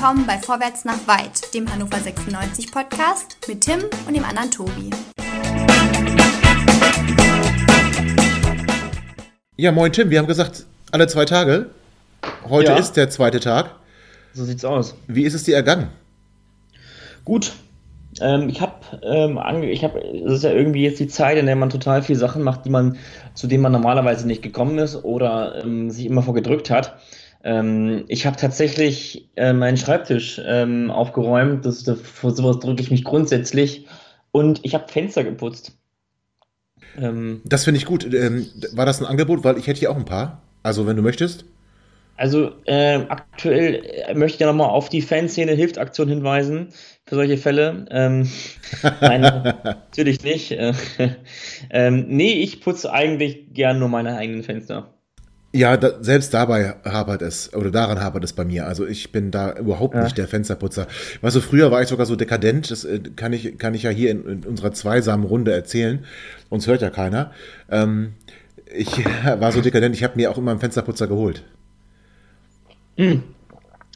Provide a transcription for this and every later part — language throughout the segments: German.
willkommen bei Vorwärts nach Weit, dem Hannover 96 Podcast mit Tim und dem anderen Tobi. Ja, moin Tim, wir haben gesagt, alle zwei Tage. Heute ja. ist der zweite Tag. So sieht's aus. Wie ist es dir ergangen? Gut. Ähm, ich habe, ähm, ich habe, es ist ja irgendwie jetzt die Zeit, in der man total viele Sachen macht, die man, zu denen man normalerweise nicht gekommen ist oder ähm, sich immer vorgedrückt hat. Ähm, ich habe tatsächlich äh, meinen Schreibtisch ähm, aufgeräumt. Das, das, vor sowas drücke ich mich grundsätzlich. Und ich habe Fenster geputzt. Ähm, das finde ich gut. Ähm, war das ein Angebot? Weil ich hätte hier auch ein paar. Also, wenn du möchtest. Also, äh, aktuell äh, möchte ich ja nochmal auf die Fanszene Hilfsaktion hinweisen für solche Fälle. Ähm, nein, natürlich nicht. ähm, nee, ich putze eigentlich gern nur meine eigenen Fenster. Ja, da, selbst dabei hapert es, oder daran hapert es bei mir. Also ich bin da überhaupt ja. nicht der Fensterputzer. Weißt du, früher war ich sogar so dekadent, das äh, kann ich, kann ich ja hier in, in unserer zweisamen Runde erzählen. Uns hört ja keiner. Ähm, ich war so dekadent, ich habe mir auch immer einen Fensterputzer geholt. Hm.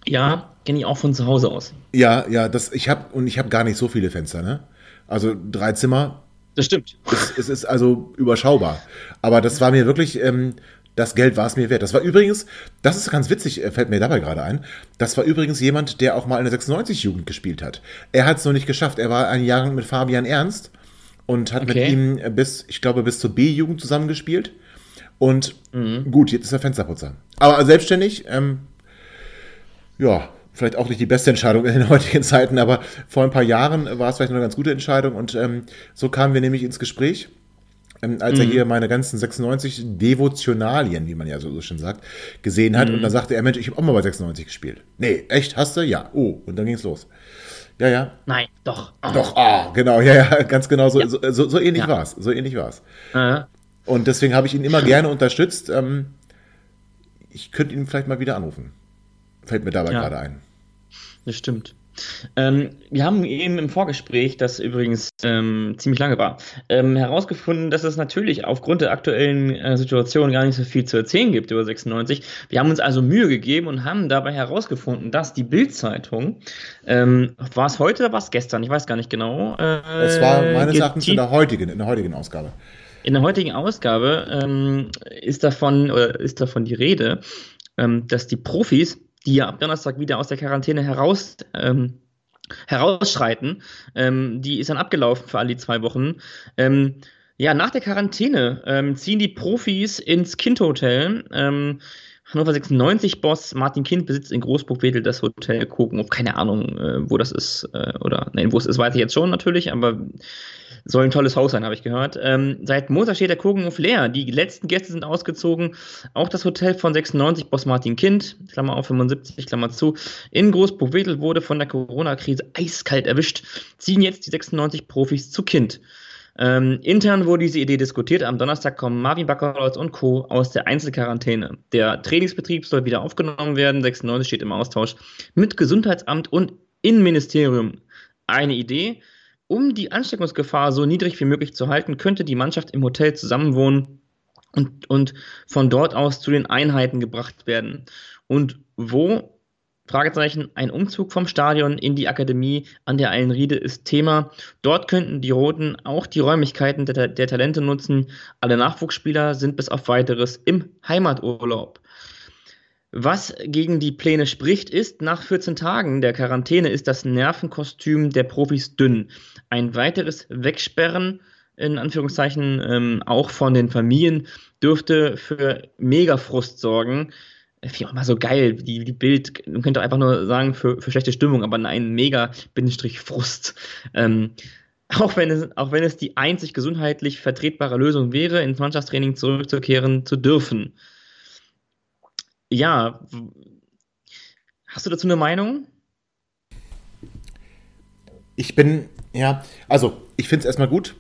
Ja, kenne ich auch von zu Hause aus. Ja, ja, das, ich habe, und ich habe gar nicht so viele Fenster, ne? Also drei Zimmer. Das stimmt. Es, es ist also überschaubar. Aber das war mir wirklich, ähm, das Geld war es mir wert. Das war übrigens, das ist ganz witzig, äh, fällt mir dabei gerade ein, das war übrigens jemand, der auch mal in der 96-Jugend gespielt hat. Er hat es noch nicht geschafft. Er war ein Jahr mit Fabian Ernst und hat okay. mit ihm bis, ich glaube, bis zur B-Jugend zusammengespielt. Und mhm. gut, jetzt ist er Fensterputzer. Aber selbstständig, ähm, ja, vielleicht auch nicht die beste Entscheidung in den heutigen Zeiten, aber vor ein paar Jahren war es vielleicht eine ganz gute Entscheidung und ähm, so kamen wir nämlich ins Gespräch als mhm. er hier meine ganzen 96 Devotionalien, wie man ja so, schön sagt, gesehen hat. Mhm. Und dann sagte er, Mensch, ich habe auch mal bei 96 gespielt. Nee, echt, hast du? Ja. Oh, und dann ging es los. Ja, ja. Nein, doch. Oh. Doch, ah, genau, ja, ja, ganz genau so, ja. so, so, so, ähnlich ja. war es. So ähnlich war es. Ja. Und deswegen habe ich ihn immer gerne unterstützt. Ähm, ich könnte ihn vielleicht mal wieder anrufen. Fällt mir dabei gerade ein. Das stimmt. Ähm, wir haben eben im Vorgespräch, das übrigens ähm, ziemlich lange war, ähm, herausgefunden, dass es natürlich aufgrund der aktuellen äh, Situation gar nicht so viel zu erzählen gibt über 96. Wir haben uns also Mühe gegeben und haben dabei herausgefunden, dass die Bild-Zeitung, ähm, war es heute oder war es gestern? Ich weiß gar nicht genau. Äh, es war meines Erachtens in der heutigen, in der heutigen Ausgabe. In der heutigen Ausgabe ähm, ist davon oder ist davon die Rede, ähm, dass die Profis die ja am Donnerstag wieder aus der Quarantäne heraus, ähm, herausschreiten. Ähm, die ist dann abgelaufen für alle die zwei Wochen. Ähm, ja, nach der Quarantäne ähm, ziehen die Profis ins Kind-Hotel. Ähm, Hannover 96-Boss Martin Kind besitzt in Großburg-Wedel das Hotel Kogenhof. Keine Ahnung, äh, wo das ist. Äh, oder, nein, wo es ist, weiß ich jetzt schon natürlich, aber soll ein tolles Haus sein, habe ich gehört. Ähm, seit Montag steht der Kogenhof leer. Die letzten Gäste sind ausgezogen. Auch das Hotel von 96, Boss Martin Kind, Klammer auf 75, Klammer zu, in Großburg-Wedel wurde von der Corona-Krise eiskalt erwischt. Ziehen jetzt die 96 Profis zu Kind. Ähm, intern wurde diese Idee diskutiert. Am Donnerstag kommen Marvin Baccalords und Co. aus der Einzelquarantäne. Der Trainingsbetrieb soll wieder aufgenommen werden. 96 steht im Austausch mit Gesundheitsamt und Innenministerium. Eine Idee. Um die Ansteckungsgefahr so niedrig wie möglich zu halten, könnte die Mannschaft im Hotel zusammenwohnen und, und von dort aus zu den Einheiten gebracht werden. Und wo? Fragezeichen, ein Umzug vom Stadion in die Akademie an der Eilenriede ist Thema. Dort könnten die Roten auch die Räumlichkeiten der, der Talente nutzen. Alle Nachwuchsspieler sind bis auf weiteres im Heimaturlaub. Was gegen die Pläne spricht, ist, nach 14 Tagen der Quarantäne ist das Nervenkostüm der Profis dünn. Ein weiteres Wegsperren, in Anführungszeichen, ähm, auch von den Familien, dürfte für Megafrust sorgen. Wie auch immer so geil, die, die Bild, man könnte einfach nur sagen, für, für schlechte Stimmung, aber nein, Mega-Frust. Ähm, auch wenn, es, auch wenn es die einzig gesundheitlich vertretbare Lösung wäre, ins Mannschaftstraining zurückzukehren zu dürfen ja, hast du dazu eine Meinung? Ich bin, ja, also ich finde es erstmal gut,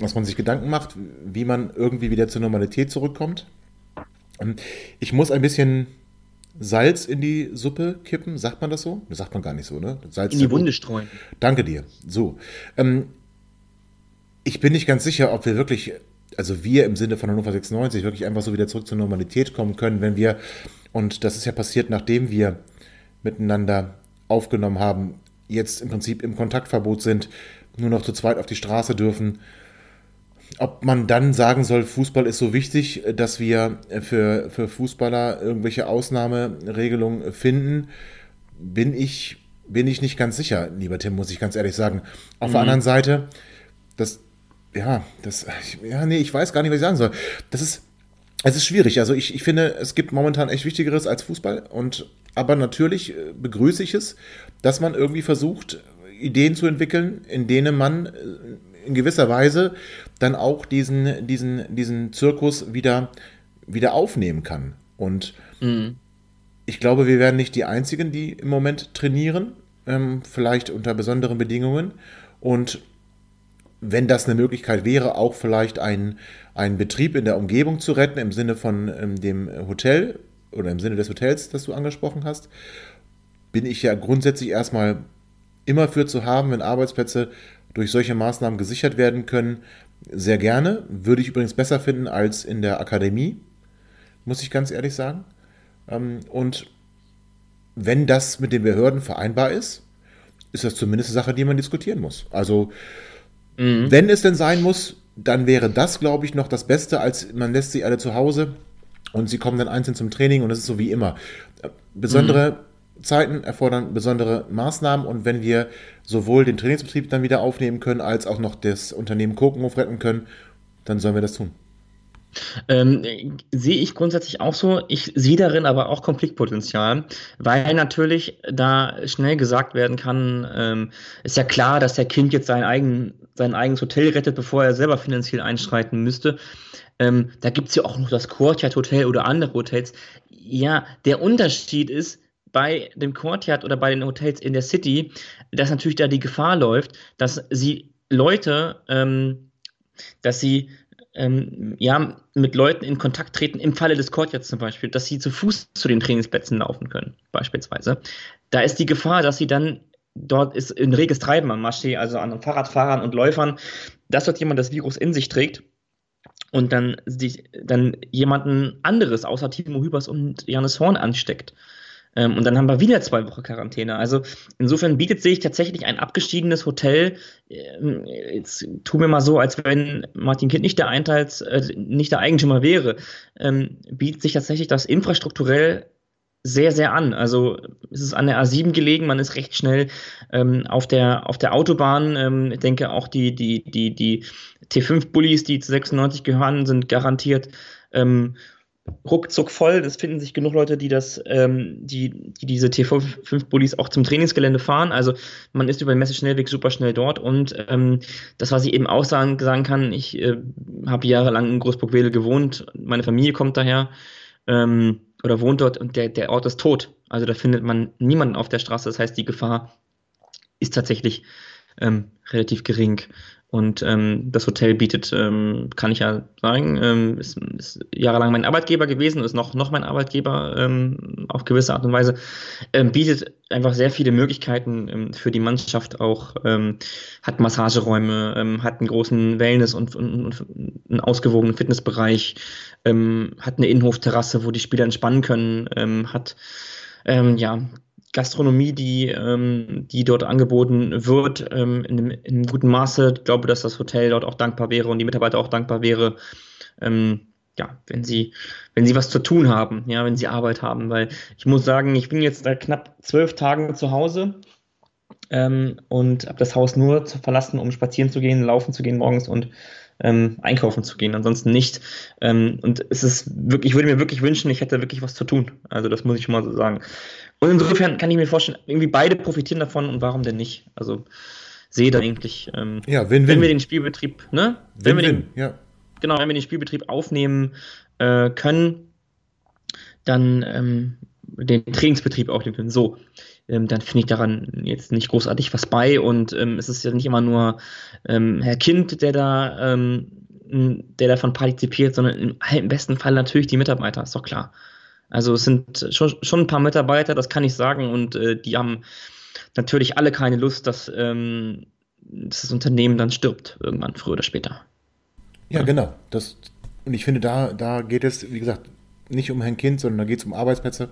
dass man sich Gedanken macht, wie man irgendwie wieder zur Normalität zurückkommt. Ähm, ich muss ein bisschen Salz in die Suppe kippen, sagt man das so? Das sagt man gar nicht so, ne? Salz in die Wunde streuen. Danke dir. So. Ähm, ich bin nicht ganz sicher, ob wir wirklich also wir im Sinne von Hannover 96 wirklich einfach so wieder zurück zur Normalität kommen können, wenn wir, und das ist ja passiert, nachdem wir miteinander aufgenommen haben, jetzt im Prinzip im Kontaktverbot sind, nur noch zu zweit auf die Straße dürfen. Ob man dann sagen soll, Fußball ist so wichtig, dass wir für, für Fußballer irgendwelche Ausnahmeregelungen finden, bin ich, bin ich nicht ganz sicher, lieber Tim, muss ich ganz ehrlich sagen. Auf mhm. der anderen Seite, das, ja, das, ja, nee, ich weiß gar nicht, was ich sagen soll. Das ist, es ist schwierig. Also ich, ich finde, es gibt momentan echt Wichtigeres als Fußball. Und aber natürlich äh, begrüße ich es, dass man irgendwie versucht, Ideen zu entwickeln, in denen man äh, in gewisser Weise dann auch diesen, diesen, diesen Zirkus wieder, wieder aufnehmen kann. Und mhm. ich glaube, wir werden nicht die Einzigen, die im Moment trainieren, ähm, vielleicht unter besonderen Bedingungen. Und wenn das eine Möglichkeit wäre, auch vielleicht einen, einen Betrieb in der Umgebung zu retten, im Sinne von ähm, dem Hotel oder im Sinne des Hotels, das du angesprochen hast, bin ich ja grundsätzlich erstmal immer für zu haben, wenn Arbeitsplätze durch solche Maßnahmen gesichert werden können. Sehr gerne. Würde ich übrigens besser finden als in der Akademie, muss ich ganz ehrlich sagen. Ähm, und wenn das mit den Behörden vereinbar ist, ist das zumindest eine Sache, die man diskutieren muss. Also Mhm. Wenn es denn sein muss, dann wäre das, glaube ich, noch das Beste, als man lässt sie alle zu Hause und sie kommen dann einzeln zum Training und es ist so wie immer. Besondere mhm. Zeiten erfordern besondere Maßnahmen und wenn wir sowohl den Trainingsbetrieb dann wieder aufnehmen können, als auch noch das Unternehmen Kokenhof retten können, dann sollen wir das tun. Ähm, sehe ich grundsätzlich auch so. Ich sehe darin aber auch Konfliktpotenzial, weil natürlich da schnell gesagt werden kann, ähm, ist ja klar, dass der Kind jetzt sein, eigen, sein eigenes Hotel rettet, bevor er selber finanziell einschreiten müsste. Ähm, da gibt es ja auch noch das Courtyard Hotel oder andere Hotels. Ja, der Unterschied ist, bei dem Courtyard oder bei den Hotels in der City, dass natürlich da die Gefahr läuft, dass sie Leute, ähm, dass sie ähm, ja, mit Leuten in Kontakt treten, im Falle des Courtyards zum Beispiel, dass sie zu Fuß zu den Trainingsplätzen laufen können, beispielsweise. Da ist die Gefahr, dass sie dann, dort ist ein reges Treiben am Maschee, also an Fahrradfahrern und Läufern, dass dort jemand das Virus in sich trägt und dann, sich, dann jemanden anderes außer Timo Hübers und Janis Horn ansteckt. Ähm, und dann haben wir wieder zwei Wochen Quarantäne. Also insofern bietet sich tatsächlich ein abgeschiedenes Hotel. Ähm, jetzt tu mir mal so, als wenn Martin Kind nicht der Einteils, äh, nicht der Eigentümer wäre, ähm, bietet sich tatsächlich das infrastrukturell sehr, sehr an. Also es ist an der A7 gelegen, man ist recht schnell ähm, auf, der, auf der Autobahn. Ähm, ich denke auch die, die, die, die T5-Bullies, die zu 96 gehören, sind garantiert ähm, ruckzuck voll. Es finden sich genug Leute, die das, ähm, die, die diese T5-Bullies auch zum Trainingsgelände fahren. Also man ist über den Messeschnellweg super schnell dort und ähm, das, was ich eben auch sagen, sagen kann, ich äh, habe jahrelang in Großburg-Wedel gewohnt, meine Familie kommt daher ähm, oder wohnt dort und der, der Ort ist tot. Also da findet man niemanden auf der Straße. Das heißt, die Gefahr ist tatsächlich ähm, relativ gering. Und ähm, das Hotel bietet, ähm, kann ich ja sagen, ähm, ist, ist, jahrelang mein Arbeitgeber gewesen, ist noch, noch mein Arbeitgeber ähm, auf gewisse Art und Weise, ähm, bietet einfach sehr viele Möglichkeiten ähm, für die Mannschaft auch, ähm, hat Massageräume, ähm, hat einen großen Wellness- und, und, und einen ausgewogenen Fitnessbereich, ähm, hat eine Innenhofterrasse, wo die Spieler entspannen können, ähm, hat ähm, ja, Gastronomie, die, ähm, die dort angeboten wird, ähm, in, einem, in, guten Maße. Ich glaube, dass das Hotel dort auch dankbar wäre und die Mitarbeiter auch dankbar wäre, ähm, ja, wenn sie, wenn sie was zu tun haben, ja, wenn sie Arbeit haben. Weil ich muss sagen, ich bin jetzt da knapp zwölf Tage zu Hause ähm, und habe das Haus nur zu verlassen, um spazieren zu gehen, laufen zu gehen morgens und ähm, einkaufen zu gehen, ansonsten nicht. Ähm, und es ist wirklich, ich würde mir wirklich wünschen, ich hätte wirklich was zu tun. Also das muss ich schon mal so sagen. Und insofern kann ich mir vorstellen, irgendwie beide profitieren davon und warum denn nicht? Also sehe da eigentlich, ähm, ja, win, win. wenn wir den Spielbetrieb, ne? Wenn win, wir den, ja. Genau, wenn wir den Spielbetrieb aufnehmen äh, können, dann ähm, den Trainingsbetrieb aufnehmen können. So, ähm, dann finde ich daran jetzt nicht großartig was bei und ähm, es ist ja nicht immer nur ähm, Herr Kind, der da, ähm, der davon partizipiert, sondern im besten Fall natürlich die Mitarbeiter, ist doch klar. Also es sind schon, schon ein paar Mitarbeiter, das kann ich sagen, und äh, die haben natürlich alle keine Lust, dass, ähm, dass, das Unternehmen dann stirbt, irgendwann, früher oder später. Ja, ja. genau. Das, und ich finde, da, da geht es, wie gesagt, nicht um Herrn Kind, sondern da geht es um Arbeitsplätze.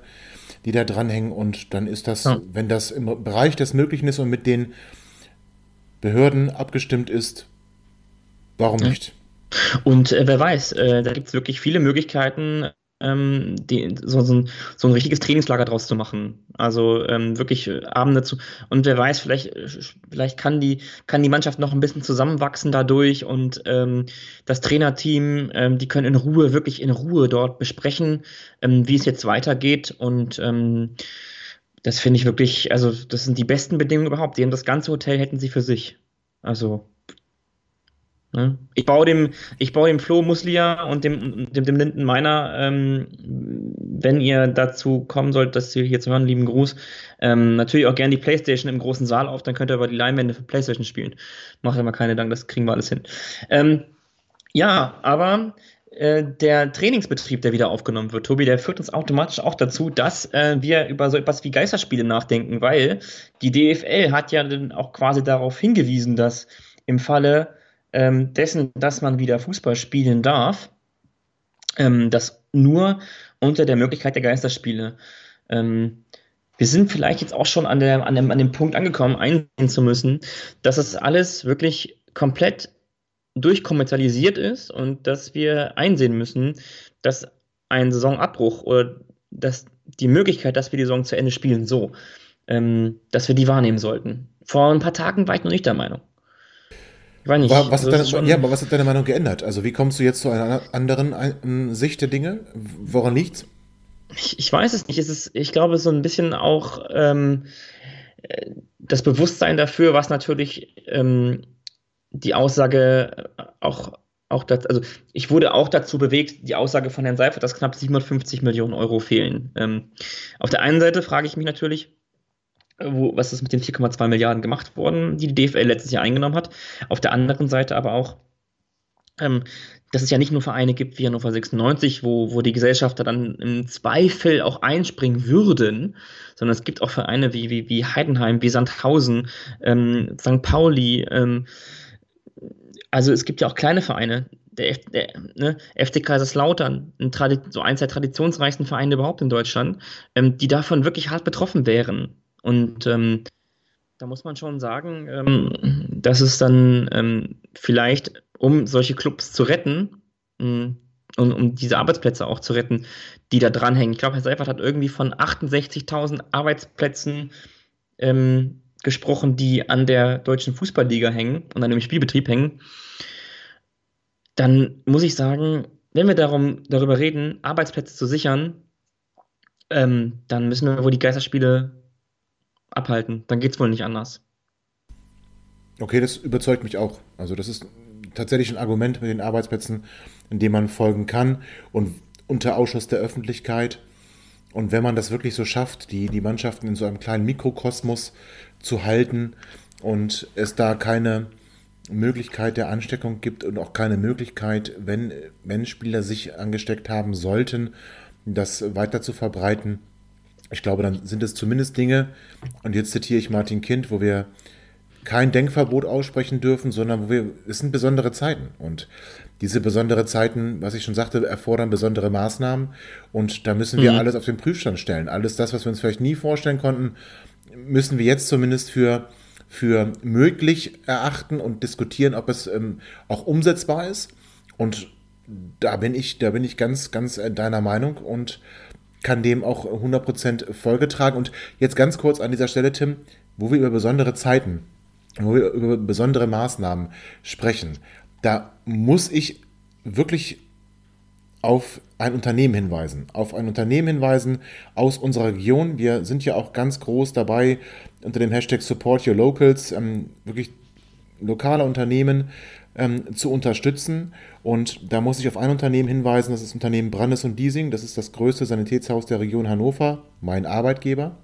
die da dranhängen. Und dann ist das, ja. wenn das im Bereich des Möglichen ist und mit den Behörden abgestimmt ist, warum ja. nicht? Und äh, wer weiß, äh, da gibt es wirklich viele Möglichkeiten, ähm, die, so, so, ein, so ein richtiges Trainingslager draus zu machen. Also ähm, wirklich äh, Abende zu. Und wer weiß, vielleicht, äh, vielleicht kann, die, kann die Mannschaft noch ein bisschen zusammenwachsen dadurch und ähm, das Trainerteam, ähm, die können in Ruhe, wirklich in Ruhe dort besprechen, ähm, wie es jetzt weitergeht. Und ähm, das finde ich wirklich, also das sind die besten Bedingungen überhaupt. Die haben das ganze Hotel hätten sie für sich. Also? Ich baue dem, ich baue dem Flo Muslia und dem, dem, dem Linden Meiner, ähm, wenn ihr dazu kommen sollt, ihr hier zu hören, lieben Gruß, ähm, natürlich auch gerne die Playstation im großen Saal auf, dann könnt ihr aber die Leinwände für Playstation spielen. Macht immer keine Dank, das kriegen wir alles hin. Ähm, ja, aber äh, der Trainingsbetrieb, der wieder aufgenommen wird, Tobi, der führt uns automatisch auch dazu, dass äh, wir über so etwas wie Geisterspiele nachdenken, weil die DFL hat ja dann auch quasi darauf hingewiesen, dass im Falle ähm, dessen, dass man wieder Fußball spielen darf, ähm, das nur unter der Möglichkeit der Geisterspiele. Ähm, wir sind vielleicht jetzt auch schon an, der, an, dem, an dem Punkt angekommen, einsehen zu müssen, dass es alles wirklich komplett durchkommerzialisiert ist und dass wir einsehen müssen, dass ein Saisonabbruch oder dass die Möglichkeit, dass wir die Saison zu Ende spielen, so, ähm, dass wir die wahrnehmen sollten. Vor ein paar Tagen war ich noch nicht der Meinung. Ich weiß nicht. Was also deine, ja, aber was hat deine Meinung geändert? Also wie kommst du jetzt zu einer anderen Sicht der Dinge? Woran liegt's? Ich, ich weiß es nicht. Es ist, ich glaube, so ein bisschen auch ähm, das Bewusstsein dafür, was natürlich ähm, die Aussage auch, auch das, also ich wurde auch dazu bewegt, die Aussage von Herrn Seifert, dass knapp 750 Millionen Euro fehlen. Ähm, auf der einen Seite frage ich mich natürlich, wo, was ist mit den 4,2 Milliarden gemacht worden, die die DFL letztes Jahr eingenommen hat. Auf der anderen Seite aber auch, ähm, dass es ja nicht nur Vereine gibt wie Hannover 96, wo, wo die Gesellschafter dann im Zweifel auch einspringen würden, sondern es gibt auch Vereine wie, wie, wie Heidenheim, wie Sandhausen, ähm, St. Pauli, ähm, also es gibt ja auch kleine Vereine, der, F, der ne, FC Kaiserslautern, ein so eins der traditionsreichsten Vereine überhaupt in Deutschland, ähm, die davon wirklich hart betroffen wären. Und ähm, da muss man schon sagen, ähm, dass es dann ähm, vielleicht, um solche Clubs zu retten ähm, und um diese Arbeitsplätze auch zu retten, die da dranhängen. Ich glaube, Herr Seifert hat irgendwie von 68.000 Arbeitsplätzen ähm, gesprochen, die an der deutschen Fußballliga hängen und an dem Spielbetrieb hängen. Dann muss ich sagen, wenn wir darum, darüber reden, Arbeitsplätze zu sichern, ähm, dann müssen wir wohl die Geisterspiele abhalten. Dann geht es wohl nicht anders. Okay, das überzeugt mich auch. Also das ist tatsächlich ein Argument mit den Arbeitsplätzen, in dem man folgen kann und unter Ausschuss der Öffentlichkeit. Und wenn man das wirklich so schafft, die, die Mannschaften in so einem kleinen Mikrokosmos zu halten und es da keine Möglichkeit der Ansteckung gibt und auch keine Möglichkeit, wenn, wenn Spieler sich angesteckt haben sollten, das weiter zu verbreiten, ich glaube, dann sind es zumindest Dinge, und jetzt zitiere ich Martin Kind, wo wir kein Denkverbot aussprechen dürfen, sondern wo wir, es sind besondere Zeiten. Und diese besondere Zeiten, was ich schon sagte, erfordern besondere Maßnahmen. Und da müssen wir mhm. alles auf den Prüfstand stellen. Alles das, was wir uns vielleicht nie vorstellen konnten, müssen wir jetzt zumindest für, für möglich erachten und diskutieren, ob es ähm, auch umsetzbar ist. Und da bin ich, da bin ich ganz, ganz äh, deiner Meinung und kann dem auch 100% Folge tragen. Und jetzt ganz kurz an dieser Stelle, Tim, wo wir über besondere Zeiten, wo wir über besondere Maßnahmen sprechen, da muss ich wirklich auf ein Unternehmen hinweisen, auf ein Unternehmen hinweisen aus unserer Region. Wir sind ja auch ganz groß dabei unter dem Hashtag Support Your Locals, ähm, wirklich lokale Unternehmen ähm, zu unterstützen. Und da muss ich auf ein Unternehmen hinweisen, das ist das Unternehmen Brandes und Diesing. Das ist das größte Sanitätshaus der Region Hannover, mein Arbeitgeber.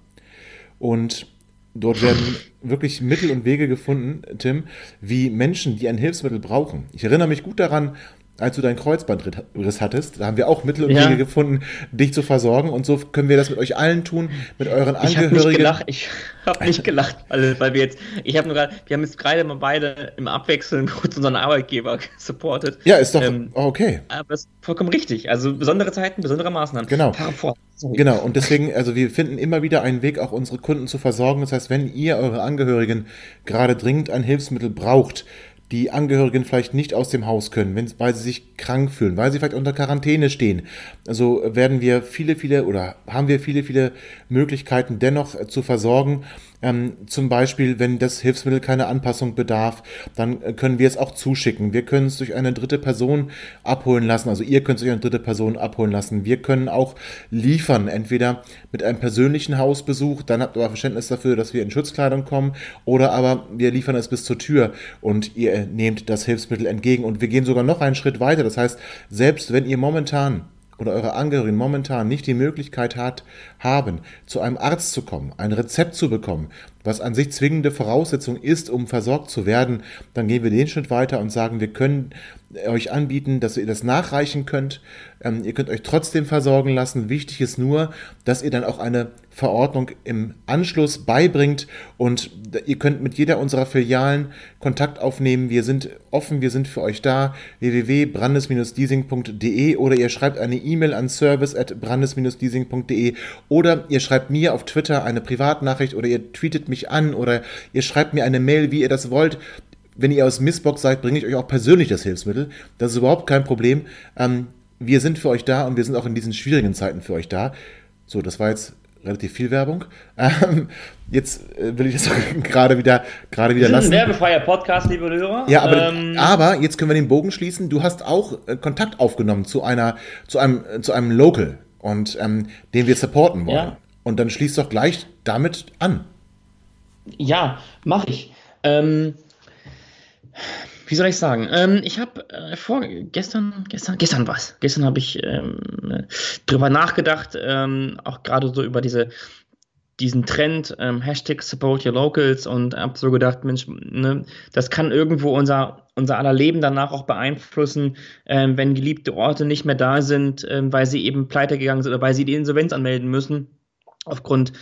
Und dort werden wirklich Mittel und Wege gefunden, Tim, wie Menschen, die ein Hilfsmittel brauchen. Ich erinnere mich gut daran, als du deinen Kreuzbandriss hattest. Da haben wir auch Mittel und ja. Wege gefunden, dich zu versorgen. Und so können wir das mit euch allen tun, mit euren ich Angehörigen. Hab nicht gelacht. Ich habe nicht gelacht, weil, weil wir jetzt, ich habe nur gerade, wir haben jetzt gerade mal beide im Abwechseln kurz unseren Arbeitgeber supportet. Ja, ist doch ähm, okay. Aber das ist vollkommen richtig. Also besondere Zeiten, besondere Maßnahmen. Genau. Genau, und deswegen, also wir finden immer wieder einen Weg, auch unsere Kunden zu versorgen. Das heißt, wenn ihr eure Angehörigen gerade dringend ein Hilfsmittel braucht, die Angehörigen vielleicht nicht aus dem Haus können, wenn, weil sie sich krank fühlen, weil sie vielleicht unter Quarantäne stehen. Also werden wir viele, viele oder haben wir viele, viele Möglichkeiten dennoch zu versorgen. Ähm, zum Beispiel, wenn das Hilfsmittel keine Anpassung bedarf, dann äh, können wir es auch zuschicken. Wir können es durch eine dritte Person abholen lassen. Also ihr könnt es durch eine dritte Person abholen lassen. Wir können auch liefern, entweder mit einem persönlichen Hausbesuch, dann habt ihr aber Verständnis dafür, dass wir in Schutzkleidung kommen, oder aber wir liefern es bis zur Tür und ihr nehmt das Hilfsmittel entgegen. Und wir gehen sogar noch einen Schritt weiter. Das heißt, selbst wenn ihr momentan oder eure Angehörigen momentan nicht die Möglichkeit hat, haben, zu einem Arzt zu kommen, ein Rezept zu bekommen, was an sich zwingende Voraussetzung ist, um versorgt zu werden, dann gehen wir den Schritt weiter und sagen, wir können euch anbieten, dass ihr das nachreichen könnt. Ähm, ihr könnt euch trotzdem versorgen lassen. Wichtig ist nur, dass ihr dann auch eine Verordnung im Anschluss beibringt und ihr könnt mit jeder unserer Filialen Kontakt aufnehmen. Wir sind offen, wir sind für euch da. www.brandes-leasing.de oder ihr schreibt eine E-Mail an service@brandes-leasing.de oder ihr schreibt mir auf Twitter eine Privatnachricht oder ihr tweetet mich an oder ihr schreibt mir eine Mail, wie ihr das wollt wenn ihr aus Missbox seid, bringe ich euch auch persönlich das Hilfsmittel. Das ist überhaupt kein Problem. Ähm, wir sind für euch da und wir sind auch in diesen schwierigen Zeiten für euch da. So, das war jetzt relativ viel Werbung. Ähm, jetzt äh, will ich das gerade wieder, gerade wieder lassen. ein werbefreier Podcast, liebe Hörer. Ja, aber, ähm, aber jetzt können wir den Bogen schließen. Du hast auch äh, Kontakt aufgenommen zu einer, zu einem, äh, zu einem Local und ähm, den wir supporten wollen. Ja. Und dann schließt doch gleich damit an. Ja, mache ich. Ähm, wie soll ich sagen? Ähm, ich habe äh, vor gestern, gestern, gestern was. Gestern habe ich ähm, drüber nachgedacht, ähm, auch gerade so über diese diesen Trend, ähm, Hashtag Support Your Locals und habe so gedacht, Mensch, ne, das kann irgendwo unser, unser aller Leben danach auch beeinflussen, ähm, wenn geliebte Orte nicht mehr da sind, ähm, weil sie eben pleite gegangen sind oder weil sie die Insolvenz anmelden müssen aufgrund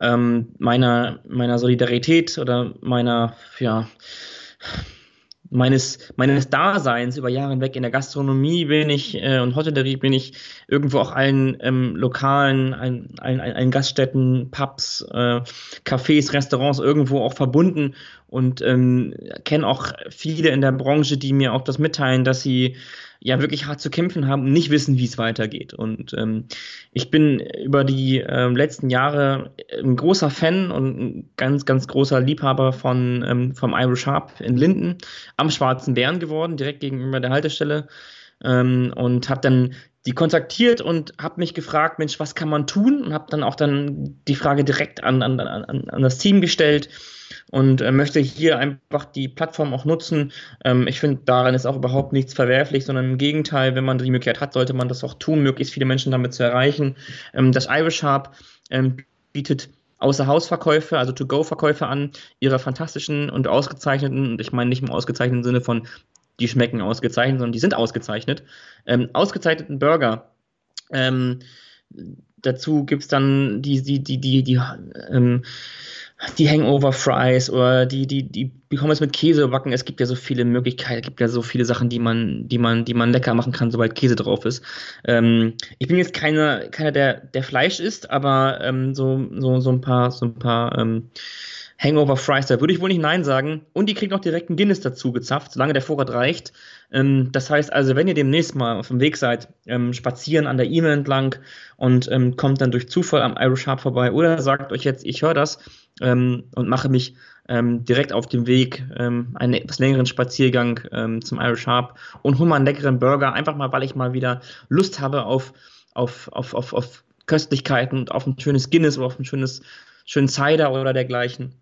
ähm, meiner, meiner Solidarität oder meiner, ja, meines, meines Daseins über Jahre hinweg in der Gastronomie bin ich äh, und Hotellerie bin ich irgendwo auch allen ähm, Lokalen, allen, allen, allen Gaststätten, Pubs, äh, Cafés, Restaurants irgendwo auch verbunden und ähm, kenne auch viele in der Branche, die mir auch das mitteilen, dass sie ja wirklich hart zu kämpfen haben und nicht wissen, wie es weitergeht. Und ähm, ich bin über die äh, letzten Jahre ein großer Fan und ein ganz, ganz großer Liebhaber von ähm, vom Irish Harp in Linden am Schwarzen Bären geworden, direkt gegenüber der Haltestelle. Ähm, und habe dann die kontaktiert und habe mich gefragt, Mensch, was kann man tun? Und habe dann auch dann die Frage direkt an, an, an, an das Team gestellt und äh, möchte hier einfach die Plattform auch nutzen. Ähm, ich finde, daran ist auch überhaupt nichts verwerflich, sondern im Gegenteil, wenn man die Möglichkeit hat, sollte man das auch tun, möglichst viele Menschen damit zu erreichen. Ähm, das Irish Hub ähm, bietet außer Hausverkäufe, also To-Go-Verkäufe an, ihre fantastischen und ausgezeichneten, und ich meine nicht im ausgezeichneten Sinne von, die schmecken ausgezeichnet, sondern die sind ausgezeichnet, ähm, ausgezeichneten Burger. Ähm, dazu gibt es dann die, die, die, die, die ähm, die Hangover Fries oder die, die, die, die Pommes mit Käse backen. Es gibt ja so viele Möglichkeiten, es gibt ja so viele Sachen, die man, die man, die man lecker machen kann, sobald Käse drauf ist. Ähm, ich bin jetzt keiner, keiner, der, der Fleisch isst, aber ähm, so, so, so ein paar, so ein paar ähm, Hangover Fries, da würde ich wohl nicht Nein sagen. Und die kriegt noch direkt einen Guinness dazu gezapft, solange der Vorrat reicht. Ähm, das heißt also, wenn ihr demnächst mal auf dem Weg seid, ähm, spazieren an der E-Mail entlang und ähm, kommt dann durch Zufall am Irish Hub vorbei oder sagt euch jetzt, ich höre das ähm, und mache mich ähm, direkt auf dem Weg ähm, einen etwas längeren Spaziergang zum Irish Hub und hole mal einen leckeren Burger, einfach mal, weil ich mal wieder Lust habe auf, auf, auf, auf, auf Köstlichkeiten und auf ein schönes Guinness oder auf ein schönes schönen Cider oder dergleichen.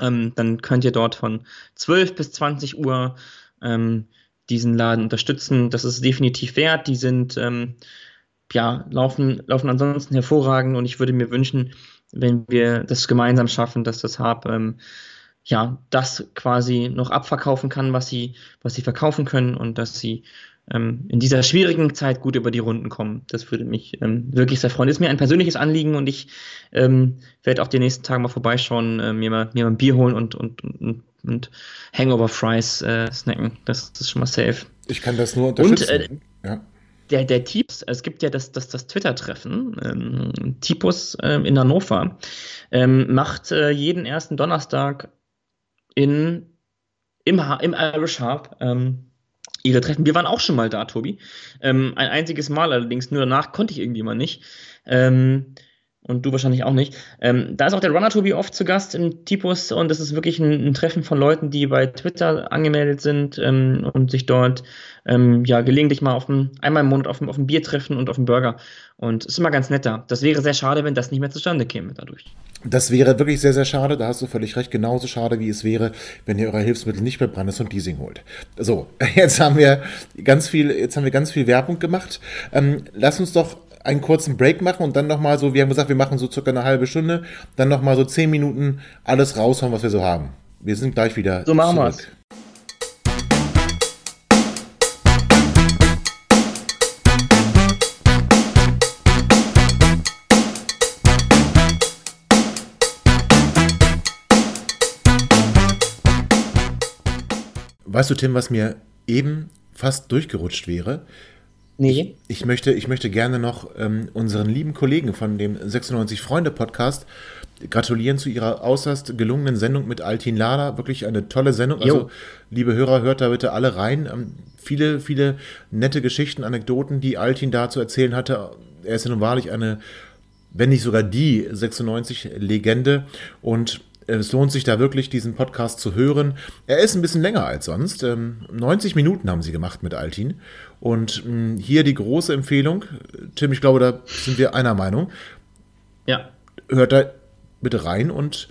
Ähm, dann könnt ihr dort von 12 bis 20 Uhr ähm, diesen Laden unterstützen. Das ist definitiv wert. Die sind, ähm, ja, laufen, laufen ansonsten hervorragend und ich würde mir wünschen, wenn wir das gemeinsam schaffen, dass das Hub ähm, ja, das quasi noch abverkaufen kann, was sie, was sie verkaufen können und dass sie ähm, in dieser schwierigen Zeit gut über die Runden kommen. Das würde mich ähm, wirklich sehr freuen. Ist mir ein persönliches Anliegen und ich ähm, werde auch die nächsten Tage mal vorbeischauen, äh, mir, mal, mir mal ein Bier holen und, und, und, und Hangover Fries äh, snacken. Das, das, ist schon mal safe. Ich kann das nur unterstützen. Und, äh, ja. Der, der Tipps, es gibt ja das, das, das Twitter-Treffen, ähm, Tipus ähm, in Hannover, ähm, macht äh, jeden ersten Donnerstag in, im, im Irish Harp ähm, ihre Treffen. Wir waren auch schon mal da, Tobi. Ähm, ein einziges Mal allerdings, nur danach konnte ich irgendwie mal nicht. Und du wahrscheinlich auch nicht. Ähm, da ist auch der Runner Tobi oft zu Gast im Tipus und das ist wirklich ein, ein Treffen von Leuten, die bei Twitter angemeldet sind ähm, und sich dort ähm, ja gelegentlich mal auf ein, einmal im Monat auf, auf ein Bier treffen und auf einen Burger. Und es ist immer ganz nett da. Das wäre sehr schade, wenn das nicht mehr zustande käme dadurch. Das wäre wirklich sehr, sehr schade. Da hast du völlig recht. Genauso schade, wie es wäre, wenn ihr eure Hilfsmittel nicht bei Brandes und Leasing holt. So, jetzt haben wir ganz viel, jetzt haben wir ganz viel Werbung gemacht. Ähm, lass uns doch einen kurzen Break machen und dann nochmal so, wir haben gesagt, wir machen so circa eine halbe Stunde, dann nochmal so zehn Minuten alles raushauen, was wir so haben. Wir sind gleich wieder so machen zurück. Wir's. Weißt du, Tim, was mir eben fast durchgerutscht wäre? Nee. Ich, ich möchte, ich möchte gerne noch ähm, unseren lieben Kollegen von dem 96 Freunde Podcast gratulieren zu ihrer äußerst gelungenen Sendung mit Altin Lada. Wirklich eine tolle Sendung. Also, jo. liebe Hörer, hört da bitte alle rein. Ähm, viele, viele nette Geschichten, Anekdoten, die Altin da zu erzählen hatte. Er ist ja nun wahrlich eine, wenn nicht sogar die 96-Legende. Und es lohnt sich da wirklich, diesen Podcast zu hören. Er ist ein bisschen länger als sonst. 90 ähm, Minuten haben sie gemacht mit Altin. Und hm, hier die große Empfehlung. Tim, ich glaube, da sind wir einer Meinung. Ja. Hört da bitte rein und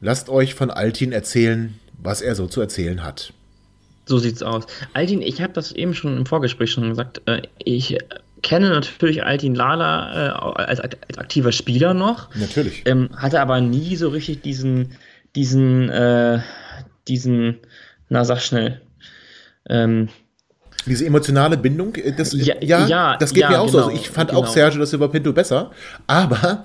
lasst euch von Altin erzählen, was er so zu erzählen hat. So sieht's aus. Altin, ich habe das eben schon im Vorgespräch schon gesagt. Äh, ich kenne natürlich Altin Lala äh, als, als, aktiver Spieler noch. Natürlich. Ähm, hatte aber nie so richtig diesen, diesen, äh, diesen, na sag schnell, ähm, diese emotionale Bindung, äh, das, ja, ja, ja das geht ja, mir auch genau, so. Also ich fand genau. auch Sergio das über Pinto besser, aber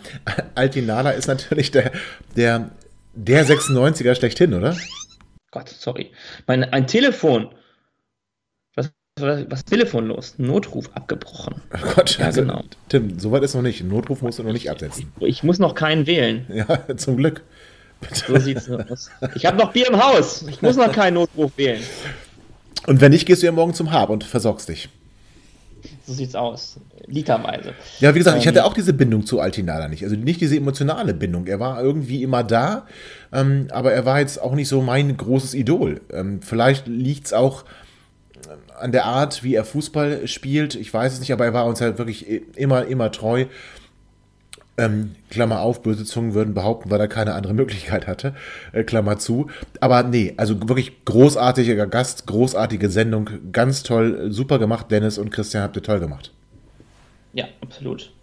Altin Lala ist natürlich der, der, der 96er schlechthin, oder? Gott, sorry. Mein, ein Telefon was, was Telefon los? Notruf abgebrochen. Oh Gott, ja, also, genau. Tim, soweit ist noch nicht. Notruf musst du noch nicht absetzen. Ich, ich muss noch keinen wählen. Ja, zum Glück. So sieht's aus. Ich habe noch Bier im Haus. Ich muss noch keinen Notruf wählen. Und wenn nicht, gehst du ja morgen zum Hab und versorgst dich. So sieht's aus. Literweise. Ja, wie gesagt, ähm, ich hatte auch diese Bindung zu Altinada nicht. Also nicht diese emotionale Bindung. Er war irgendwie immer da, ähm, aber er war jetzt auch nicht so mein großes Idol. Ähm, vielleicht liegt's auch an der Art, wie er Fußball spielt. Ich weiß es nicht, aber er war uns halt wirklich immer, immer treu. Ähm, Klammer auf, böse Zungen würden behaupten, weil er keine andere Möglichkeit hatte. Äh, Klammer zu. Aber nee, also wirklich großartiger Gast, großartige Sendung, ganz toll, super gemacht, Dennis und Christian, habt ihr toll gemacht. Ja, absolut.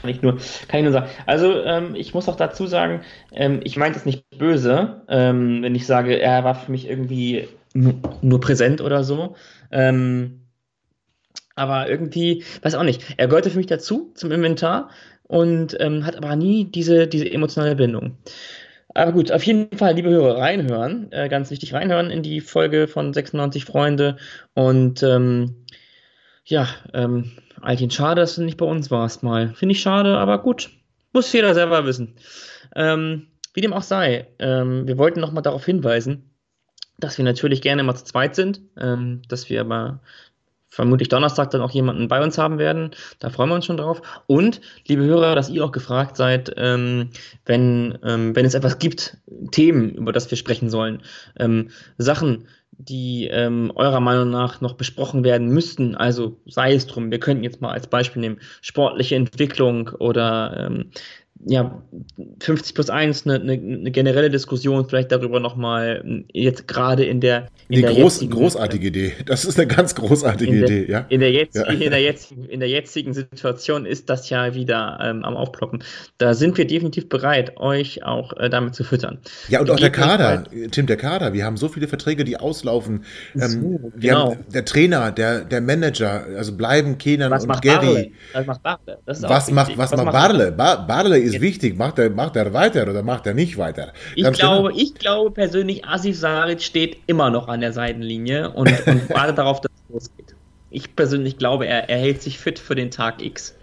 Kann ich nur, kann ich nur sagen. Also, ähm, ich muss auch dazu sagen, ähm, ich meine es nicht böse, ähm, wenn ich sage, er war für mich irgendwie nur, nur präsent oder so. Ähm, aber irgendwie, weiß auch nicht, er gehörte für mich dazu, zum Inventar und ähm, hat aber nie diese, diese emotionale Bindung. Aber gut, auf jeden Fall, liebe Hörer, reinhören. Äh, ganz wichtig, reinhören in die Folge von 96 Freunde. Und ähm, ja, ähm, Altin, schade, dass du nicht bei uns warst mal. Finde ich schade, aber gut. Muss jeder selber wissen. Ähm, wie dem auch sei, ähm, wir wollten nochmal darauf hinweisen, dass wir natürlich gerne mal zu zweit sind, ähm, dass wir aber vermutlich Donnerstag dann auch jemanden bei uns haben werden. Da freuen wir uns schon drauf. Und, liebe Hörer, dass ihr auch gefragt seid, ähm, wenn, ähm, wenn es etwas gibt, Themen, über das wir sprechen sollen, ähm, Sachen, die ähm, eurer Meinung nach noch besprochen werden müssten. Also sei es drum, wir könnten jetzt mal als Beispiel nehmen, sportliche Entwicklung oder ähm, ja, 50 plus 1, eine, eine, eine generelle Diskussion vielleicht darüber nochmal, jetzt gerade in der. In der groß, jetzigen, großartige Idee. Das ist eine ganz großartige in Idee, ja. In der, jetzt, ja. in, der jetzigen, in der jetzigen Situation ist das ja wieder ähm, am Aufploppen. Da sind wir definitiv bereit, euch auch äh, damit zu füttern. Ja, und auch der Kader, Tim, der Kader. Wir haben so viele Verträge, die auslaufen. Ähm, so, genau. der Trainer, der, der Manager, also bleiben Kenan und Gary. Was macht Barle? Was macht, was, was macht Barle? Barle ist wichtig. Macht er, macht er weiter oder macht er nicht weiter? Ich glaube, genau. ich glaube persönlich, Asif Saric steht immer noch an der Seitenlinie und, und wartet darauf, dass es losgeht. Ich persönlich glaube, er, er hält sich fit für den Tag X.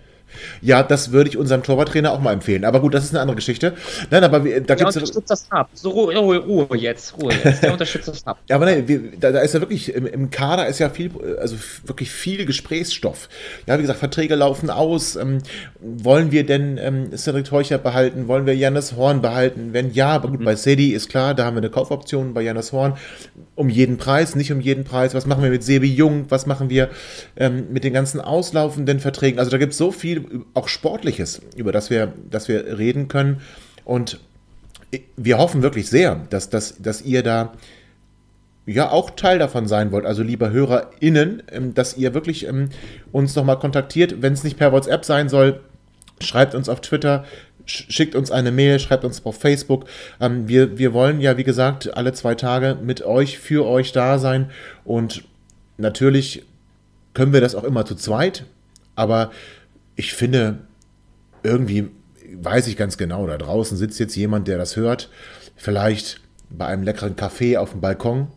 Ja, das würde ich unserem Torwarttrainer auch mal empfehlen. Aber gut, das ist eine andere Geschichte. Nein, aber wir, da gibt es. unterstützt das ab. So Ruhe, Ruhe, Ruhe jetzt, Ruhe jetzt. Der unterstützt das ab. Ja, aber nein, wir, da, da, ist ja wirklich, im, im, Kader ist ja viel, also wirklich viel Gesprächsstoff. Ja, wie gesagt, Verträge laufen aus. Ähm, wollen wir denn ähm, Cedric Teucher behalten? Wollen wir Janis Horn behalten? Wenn ja, aber gut, mhm. bei Sedi ist klar, da haben wir eine Kaufoption bei Janis Horn. Um jeden Preis, nicht um jeden Preis. Was machen wir mit Sebi Jung? Was machen wir ähm, mit den ganzen auslaufenden Verträgen? Also da gibt es so viel auch Sportliches, über das wir, das wir reden können. Und wir hoffen wirklich sehr, dass, dass, dass ihr da ja auch Teil davon sein wollt. Also lieber HörerInnen, ähm, dass ihr wirklich ähm, uns nochmal kontaktiert, wenn es nicht per WhatsApp sein soll. Schreibt uns auf Twitter, schickt uns eine Mail, schreibt uns auf Facebook. Ähm, wir, wir wollen ja, wie gesagt, alle zwei Tage mit euch, für euch da sein. Und natürlich können wir das auch immer zu zweit. Aber ich finde, irgendwie weiß ich ganz genau, da draußen sitzt jetzt jemand, der das hört, vielleicht bei einem leckeren Kaffee auf dem Balkon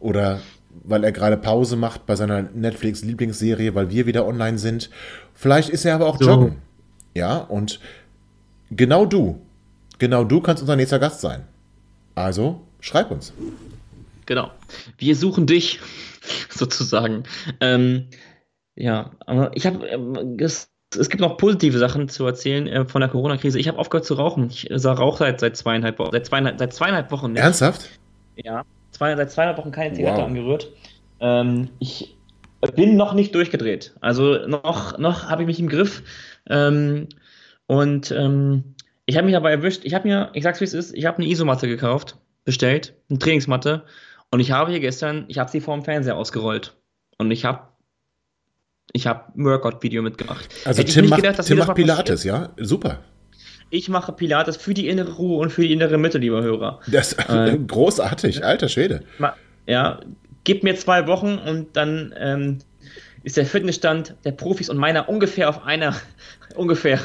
oder weil er gerade Pause macht bei seiner Netflix-Lieblingsserie, weil wir wieder online sind. Vielleicht ist er aber auch so. joggen. Ja, und genau du, genau du kannst unser nächster Gast sein. Also schreib uns. Genau. Wir suchen dich, sozusagen. Ähm, ja, aber ich habe ähm, es gibt noch positive Sachen zu erzählen äh, von der Corona-Krise. Ich habe aufgehört zu rauchen. Ich äh, rauche seit, seit, zweieinhalb, Wochen, seit, zweieinhalb, seit zweieinhalb Wochen nicht. Ernsthaft? Ja, zwei, seit zweieinhalb Wochen keine Zigarette wow. angerührt. Ähm, ich bin noch nicht durchgedreht. Also noch, noch habe ich mich im Griff. Ähm, und ähm, ich habe mich dabei erwischt. Ich habe mir, ich sag's wie es ist, ich habe eine Isomatte gekauft, bestellt, eine Trainingsmatte. Und ich habe hier gestern, ich habe sie vor dem Fernseher ausgerollt. Und ich habe ich habe ein Workout-Video mitgemacht. Also Hätte Tim, macht, gedacht, Tim macht Pilates, ja? Super. Ich mache Pilates für die innere Ruhe und für die innere Mitte, lieber Hörer. Das ist äh, großartig, alter Schwede. Ja, gib mir zwei Wochen und dann ähm, ist der Fitnessstand der Profis und meiner ungefähr auf einer, ungefähr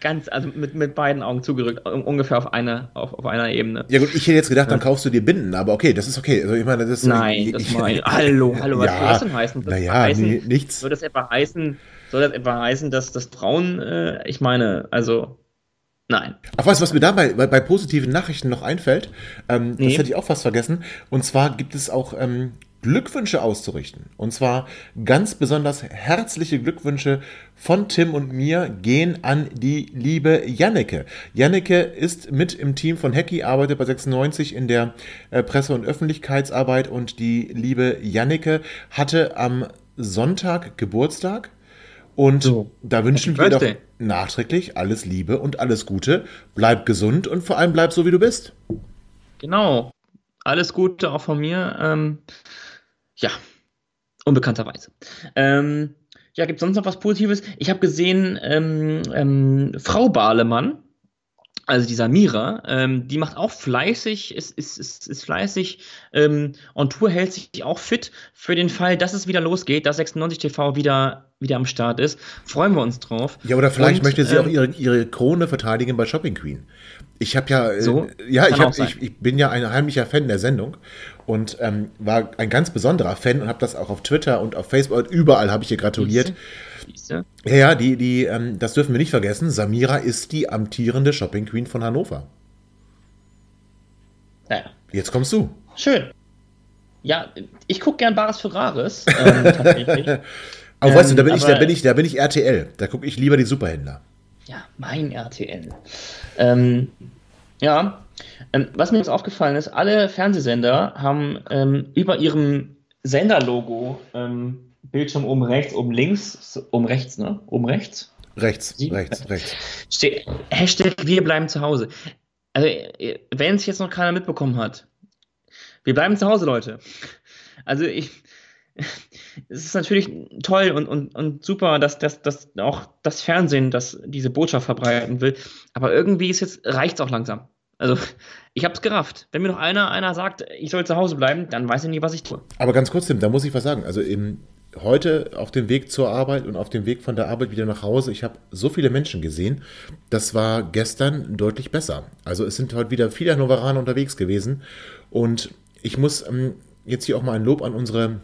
ganz, also mit, mit beiden Augen zugerückt, ungefähr auf einer, auf, auf einer Ebene. Ja gut, ich hätte jetzt gedacht, dann kaufst du dir Binden, aber okay, das ist okay. Also ich meine, das ist, Nein, ich, das ich, meine, hallo, hallo, was ja, soll das denn heißen? Das naja, heißen, nee, nichts. Soll das etwa heißen, soll das etwa heißen, dass das Frauen, äh, ich meine, also Nein. Ach was, was mir dabei bei, bei positiven Nachrichten noch einfällt, ähm, nee. das hätte ich auch fast vergessen. Und zwar gibt es auch ähm, Glückwünsche auszurichten. Und zwar ganz besonders herzliche Glückwünsche von Tim und mir gehen an die liebe Janneke. Janneke ist mit im Team von Hacky, arbeitet bei 96 in der äh, Presse- und Öffentlichkeitsarbeit und die liebe Janneke hatte am Sonntag Geburtstag. Und so. da wünschen wir doch nachträglich alles Liebe und alles Gute. Bleib gesund und vor allem bleib so, wie du bist. Genau. Alles Gute auch von mir. Ähm, ja, unbekannterweise. Ähm, ja, gibt es sonst noch was Positives? Ich habe gesehen, ähm, ähm, Frau Bahlemann, also die Samira, ähm, die macht auch fleißig, ist, ist, ist, ist fleißig ähm, on Tour, hält sich auch fit für den Fall, dass es wieder losgeht, dass 96 TV wieder, wieder am Start ist. Freuen wir uns drauf. Ja, oder vielleicht Und, möchte sie ähm, auch ihre, ihre Krone verteidigen bei Shopping Queen. Ich habe ja, äh, so, ja, ich, hab, ich, ich, bin ja ein heimlicher Fan der Sendung und ähm, war ein ganz besonderer Fan und habe das auch auf Twitter und auf Facebook und überall habe ich ihr gratuliert. Siehste? Ja, ja, die, die, ähm, das dürfen wir nicht vergessen. Samira ist die amtierende Shopping Queen von Hannover. Naja. Jetzt kommst du. Schön. Ja, ich gucke gern Bares für Rares. Ähm, tatsächlich. aber ähm, weißt du, da bin, aber, ich, da, bin ich, da bin ich RTL. Da gucke ich lieber die Superhändler. Ja, mein RTL. Ähm, ja, ähm, was mir jetzt aufgefallen ist, alle Fernsehsender haben ähm, über ihrem Senderlogo, ähm, Bildschirm oben rechts, oben links, oben rechts, ne? Oben rechts. Rechts, Sie, rechts, rechts. Steht, Hashtag wir bleiben zu Hause. Also, wenn es jetzt noch keiner mitbekommen hat, wir bleiben zu Hause, Leute. Also ich, es ist natürlich toll und, und, und super, dass, dass, dass auch das Fernsehen das, diese Botschaft verbreiten will. Aber irgendwie ist jetzt, reicht es auch langsam. Also, ich habe es gerafft. Wenn mir noch einer, einer sagt, ich soll zu Hause bleiben, dann weiß ich nicht, was ich tue. Aber ganz kurz, Tim, da muss ich was sagen. Also, eben heute auf dem Weg zur Arbeit und auf dem Weg von der Arbeit wieder nach Hause, ich habe so viele Menschen gesehen. Das war gestern deutlich besser. Also, es sind heute wieder viele Hannoveraner unterwegs gewesen. Und ich muss ähm, jetzt hier auch mal ein Lob an unsere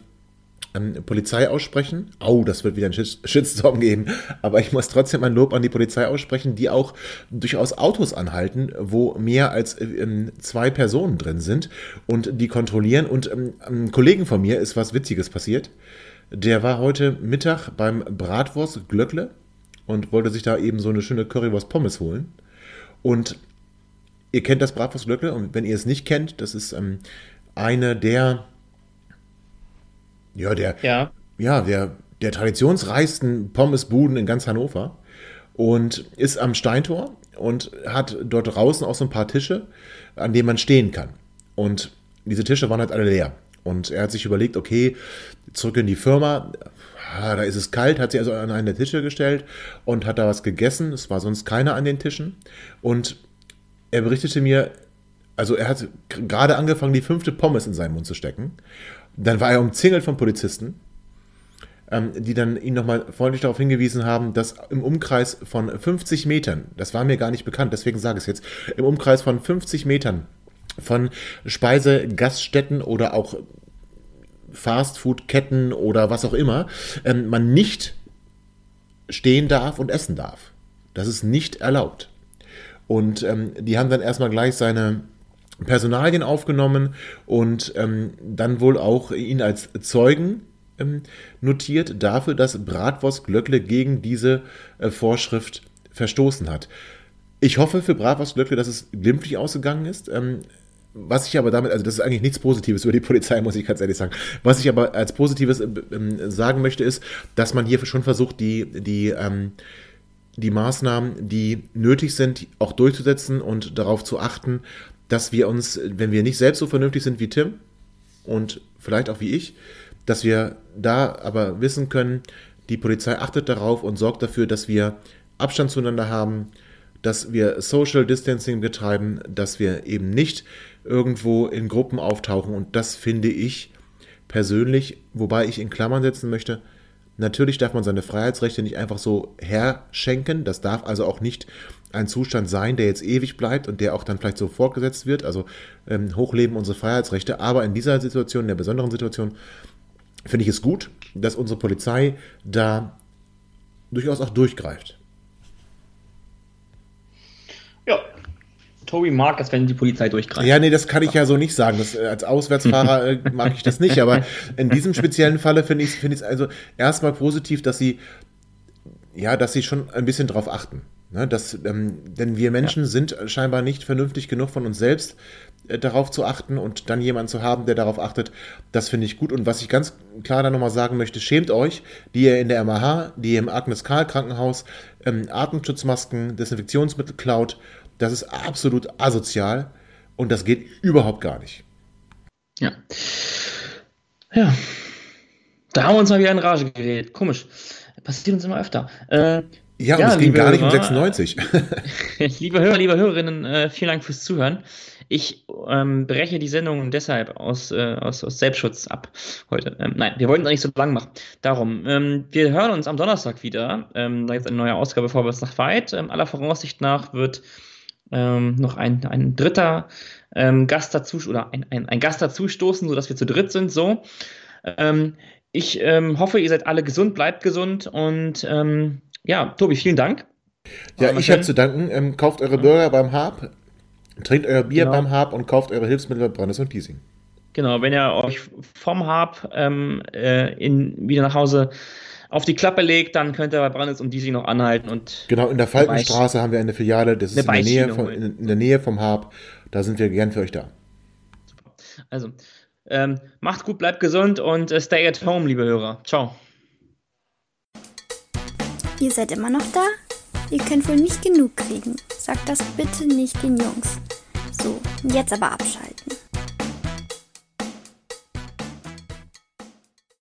an Polizei aussprechen. Au, das wird wieder ein Shitstorm geben. Aber ich muss trotzdem ein Lob an die Polizei aussprechen, die auch durchaus Autos anhalten, wo mehr als ähm, zwei Personen drin sind und die kontrollieren. Und ähm, Kollegen von mir ist was Witziges passiert. Der war heute Mittag beim Bratwurst Glöckle und wollte sich da eben so eine schöne Currywurst Pommes holen. Und ihr kennt das Bratwurst Glöckle und wenn ihr es nicht kennt, das ist ähm, eine der ja, der, ja. ja, der, der traditionsreichsten Pommesbuden in ganz Hannover und ist am Steintor und hat dort draußen auch so ein paar Tische, an denen man stehen kann. Und diese Tische waren halt alle leer. Und er hat sich überlegt, okay, zurück in die Firma, ah, da ist es kalt, hat sie also an einen der Tische gestellt und hat da was gegessen. Es war sonst keiner an den Tischen. Und er berichtete mir, also er hat gerade angefangen, die fünfte Pommes in seinen Mund zu stecken. Dann war er umzingelt von Polizisten, ähm, die dann ihn nochmal freundlich darauf hingewiesen haben, dass im Umkreis von 50 Metern, das war mir gar nicht bekannt, deswegen sage ich es jetzt, im Umkreis von 50 Metern von Speisegaststätten oder auch Fastfood-Ketten oder was auch immer, ähm, man nicht stehen darf und essen darf. Das ist nicht erlaubt. Und ähm, die haben dann erstmal gleich seine Personalien aufgenommen und ähm, dann wohl auch ihn als Zeugen ähm, notiert dafür, dass Bratwurst Glöckle gegen diese äh, Vorschrift verstoßen hat. Ich hoffe für Bratwurst Glöckle, dass es glimpflich ausgegangen ist. Ähm, was ich aber damit, also das ist eigentlich nichts Positives über die Polizei, muss ich ganz ehrlich sagen. Was ich aber als Positives äh, äh, sagen möchte, ist, dass man hier schon versucht, die, die, ähm, die Maßnahmen, die nötig sind, auch durchzusetzen und darauf zu achten, dass wir uns, wenn wir nicht selbst so vernünftig sind wie Tim und vielleicht auch wie ich, dass wir da aber wissen können, die Polizei achtet darauf und sorgt dafür, dass wir Abstand zueinander haben, dass wir Social Distancing betreiben, dass wir eben nicht irgendwo in Gruppen auftauchen. Und das finde ich persönlich, wobei ich in Klammern setzen möchte, natürlich darf man seine Freiheitsrechte nicht einfach so herschenken. Das darf also auch nicht ein Zustand sein, der jetzt ewig bleibt und der auch dann vielleicht so fortgesetzt wird. Also ähm, hochleben unsere Freiheitsrechte. Aber in dieser Situation, in der besonderen Situation, finde ich es gut, dass unsere Polizei da durchaus auch durchgreift. Ja. Tobi mag es, wenn die Polizei durchgreift. Ja, nee, das kann ich ja so nicht sagen. Das, äh, als Auswärtsfahrer äh, mag ich das nicht. Aber in diesem speziellen Falle finde ich es find also erstmal positiv, dass sie, ja, dass sie schon ein bisschen drauf achten. Ne, das, ähm, denn wir Menschen ja. sind scheinbar nicht vernünftig genug von uns selbst äh, darauf zu achten und dann jemanden zu haben, der darauf achtet, das finde ich gut. Und was ich ganz klar da nochmal sagen möchte, schämt euch, die ihr in der MAH, die ihr im Agnes Karl Krankenhaus ähm, Atemschutzmasken, Desinfektionsmittel klaut. Das ist absolut asozial und das geht überhaupt gar nicht. Ja. Ja. Da haben wir uns mal wieder in Rage geredet. Komisch. Passiert uns immer öfter. Äh, ja, ja, und es ging gar nicht um 96. liebe Hörer, liebe Hörerinnen, äh, vielen Dank fürs Zuhören. Ich ähm, breche die Sendung deshalb aus, äh, aus, aus Selbstschutz ab heute. Ähm, nein, wir wollten es nicht so lang machen. Darum, ähm, wir hören uns am Donnerstag wieder. Ähm, da gibt es eine neue Ausgabe Vorwärts nach weit. Ähm, aller Voraussicht nach wird ähm, noch ein, ein dritter Gast dazu oder ein, ein, ein Gast dazu stoßen, sodass wir zu dritt sind. So. ich hoffe, ihr seid alle gesund, bleibt gesund und ja, Tobi, vielen Dank. Ja, ich habe zu danken. Ähm, kauft eure Burger beim Hab, trinkt euer Bier genau. beim Hab und kauft eure Hilfsmittel bei Brandes und Giesing. Genau, wenn ihr euch vom Hab ähm, äh, in, wieder nach Hause auf die Klappe legt, dann könnt ihr bei Brandes und Giesing noch anhalten. und Genau, in der Falkenstraße haben wir eine Filiale, das ist in der, Nähe vom, in, in der Nähe vom Hab. Da sind wir gern für euch da. Super. Also, ähm, macht gut, bleibt gesund und äh, stay at home, liebe Hörer. Ciao. Ihr seid immer noch da? ihr könnt wohl nicht genug kriegen. Sagt das bitte nicht den Jungs. So, jetzt aber abschalten.